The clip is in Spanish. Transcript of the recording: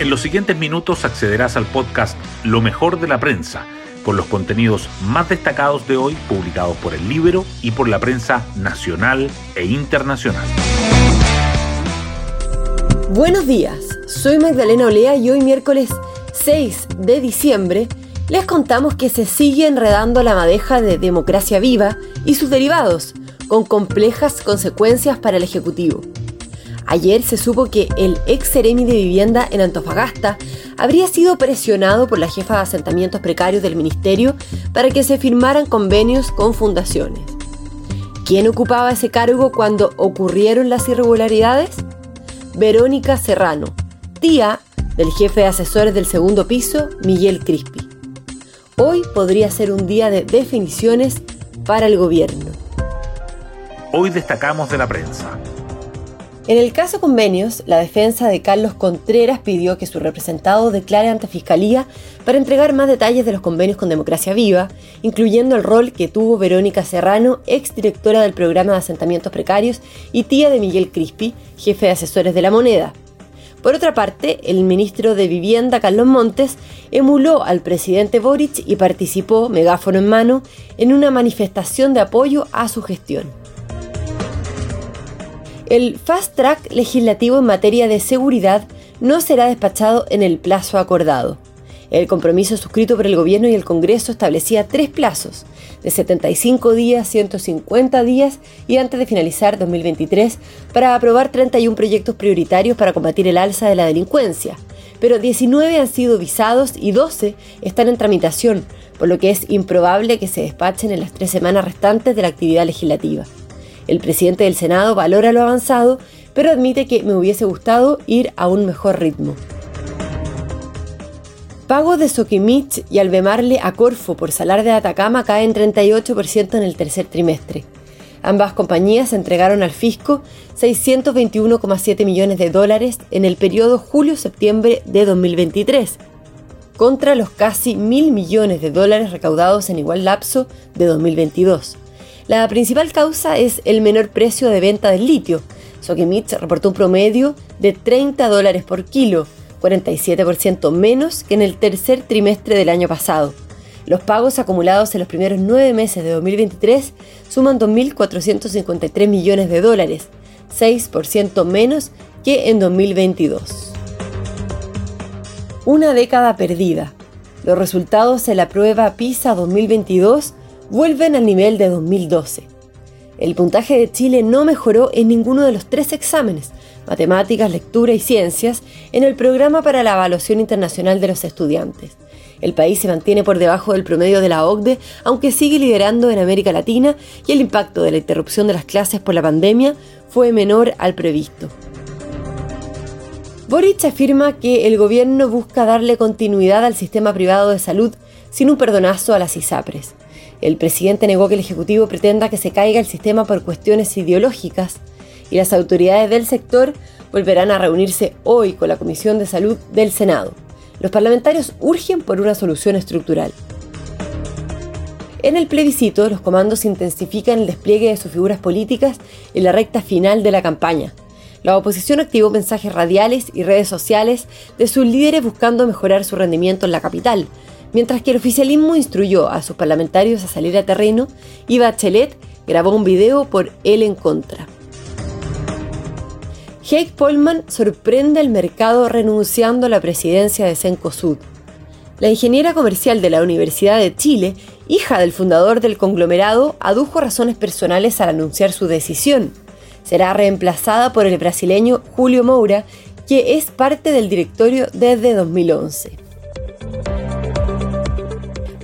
En los siguientes minutos accederás al podcast Lo mejor de la prensa, con los contenidos más destacados de hoy publicados por el libro y por la prensa nacional e internacional. Buenos días, soy Magdalena Olea y hoy miércoles 6 de diciembre les contamos que se sigue enredando la madeja de democracia viva y sus derivados, con complejas consecuencias para el Ejecutivo. Ayer se supo que el ex seremi de vivienda en Antofagasta habría sido presionado por la jefa de asentamientos precarios del ministerio para que se firmaran convenios con fundaciones. ¿Quién ocupaba ese cargo cuando ocurrieron las irregularidades? Verónica Serrano, tía del jefe de asesores del segundo piso, Miguel Crispi. Hoy podría ser un día de definiciones para el gobierno. Hoy destacamos de la prensa. En el caso convenios, la defensa de Carlos Contreras pidió que su representado declare ante Fiscalía para entregar más detalles de los convenios con Democracia Viva, incluyendo el rol que tuvo Verónica Serrano, exdirectora del programa de asentamientos precarios y tía de Miguel Crispi, jefe de asesores de la moneda. Por otra parte, el ministro de Vivienda, Carlos Montes, emuló al presidente Boric y participó, megáfono en mano, en una manifestación de apoyo a su gestión. El fast track legislativo en materia de seguridad no será despachado en el plazo acordado. El compromiso suscrito por el Gobierno y el Congreso establecía tres plazos, de 75 días, 150 días y antes de finalizar 2023, para aprobar 31 proyectos prioritarios para combatir el alza de la delincuencia. Pero 19 han sido visados y 12 están en tramitación, por lo que es improbable que se despachen en las tres semanas restantes de la actividad legislativa. El presidente del Senado valora lo avanzado, pero admite que me hubiese gustado ir a un mejor ritmo. Pago de Soquimich y Albemarle a Corfo por Salar de Atacama caen 38% en el tercer trimestre. Ambas compañías entregaron al fisco 621,7 millones de dólares en el periodo julio-septiembre de 2023, contra los casi mil millones de dólares recaudados en igual lapso de 2022. La principal causa es el menor precio de venta del litio. Sokimich reportó un promedio de 30 dólares por kilo, 47% menos que en el tercer trimestre del año pasado. Los pagos acumulados en los primeros nueve meses de 2023 suman 2.453 millones de dólares, 6% menos que en 2022. Una década perdida. Los resultados de la prueba PISA 2022 vuelven al nivel de 2012. El puntaje de Chile no mejoró en ninguno de los tres exámenes, matemáticas, lectura y ciencias, en el programa para la evaluación internacional de los estudiantes. El país se mantiene por debajo del promedio de la OCDE, aunque sigue liderando en América Latina y el impacto de la interrupción de las clases por la pandemia fue menor al previsto. Boric afirma que el gobierno busca darle continuidad al sistema privado de salud sin un perdonazo a las ISAPRES. El presidente negó que el Ejecutivo pretenda que se caiga el sistema por cuestiones ideológicas y las autoridades del sector volverán a reunirse hoy con la Comisión de Salud del Senado. Los parlamentarios urgen por una solución estructural. En el plebiscito, los comandos intensifican el despliegue de sus figuras políticas en la recta final de la campaña. La oposición activó mensajes radiales y redes sociales de sus líderes buscando mejorar su rendimiento en la capital, Mientras que el oficialismo instruyó a sus parlamentarios a salir a terreno y Bachelet grabó un video por él en contra. Heik Polman sorprende al mercado renunciando a la presidencia de Cencosud. La ingeniera comercial de la Universidad de Chile, hija del fundador del conglomerado, adujo razones personales al anunciar su decisión. Será reemplazada por el brasileño Julio Moura, que es parte del directorio desde 2011.